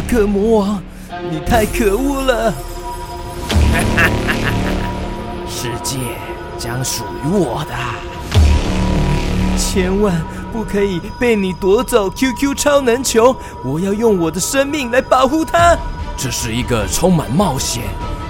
克魔王，你太可恶了！世界将属于我的，千万不可以被你夺走 QQ 超能球！我要用我的生命来保护它。这是一个充满冒险、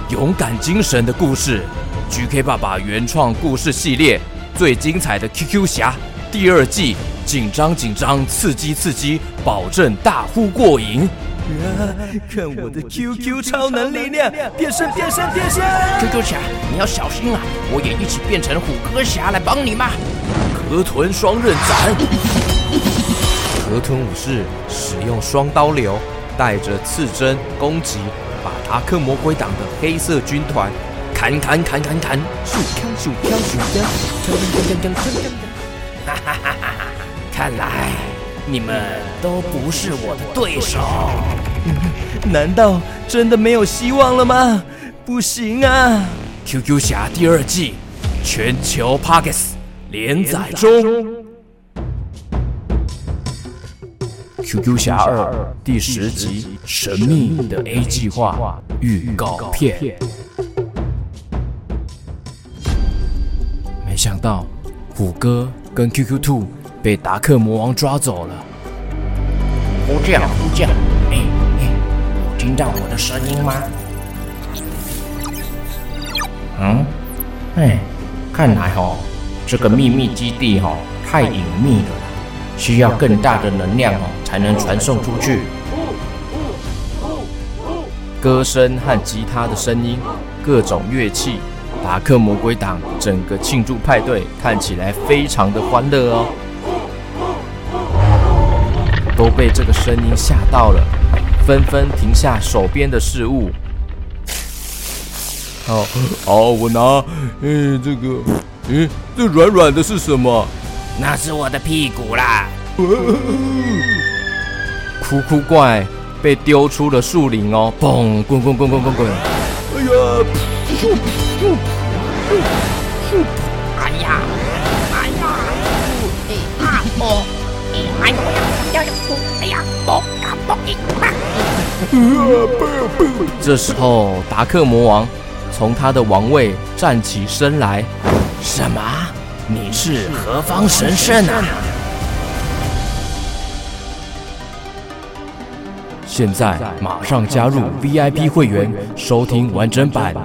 勇敢精神的故事，GK 爸爸原创故事系列最精彩的 QQ 侠第二季，紧张紧张，刺激刺激，保证大呼过瘾！啊，看我的 QQ 超能力量，变身变身变身！QQ 侠，你要小心啊！我也一起变成虎哥侠来帮你嘛！河豚双刃斩，河豚武士使用双刀流。带着刺针攻击，把达克魔鬼党的黑色军团砍砍砍砍砍，咻锵咻锵咻锵，锵锵锵锵锵锵！哈哈哈哈哈！看来你们都不是我的对手。难道真的没有希望了吗？不行啊！QQ 侠第二季全球 Podcast 连载中。QQ 侠二第十集《神秘的 A 计划》预告片。没想到虎哥跟 QQ 兔被达克魔王抓走了。呼叫呼叫，哎哎，有听到我的声音吗？嗯，哎，看来哦，这个秘密基地哦太隐秘了。需要更大的能量哦，才能传送出去。歌声和吉他的声音，各种乐器，达克魔鬼党整个庆祝派对看起来非常的欢乐哦。都被这个声音吓到了，纷纷停下手边的事物。好，好，我拿，嗯，这个，嗯，这软软的是什么？那是我的屁股啦！哭哭怪被丢出了树林哦，嘣，滚滚滚滚滚滚！哎呀！咻咻咻咻！哎呀！哎呀！哎啊哦！哎呀！哎呀！哎呀！嘣啊嘣！这时候，达克魔王从他的王位站起身来。什么？你是何方神圣啊？现在马上加入 VIP 会员，收听完整版。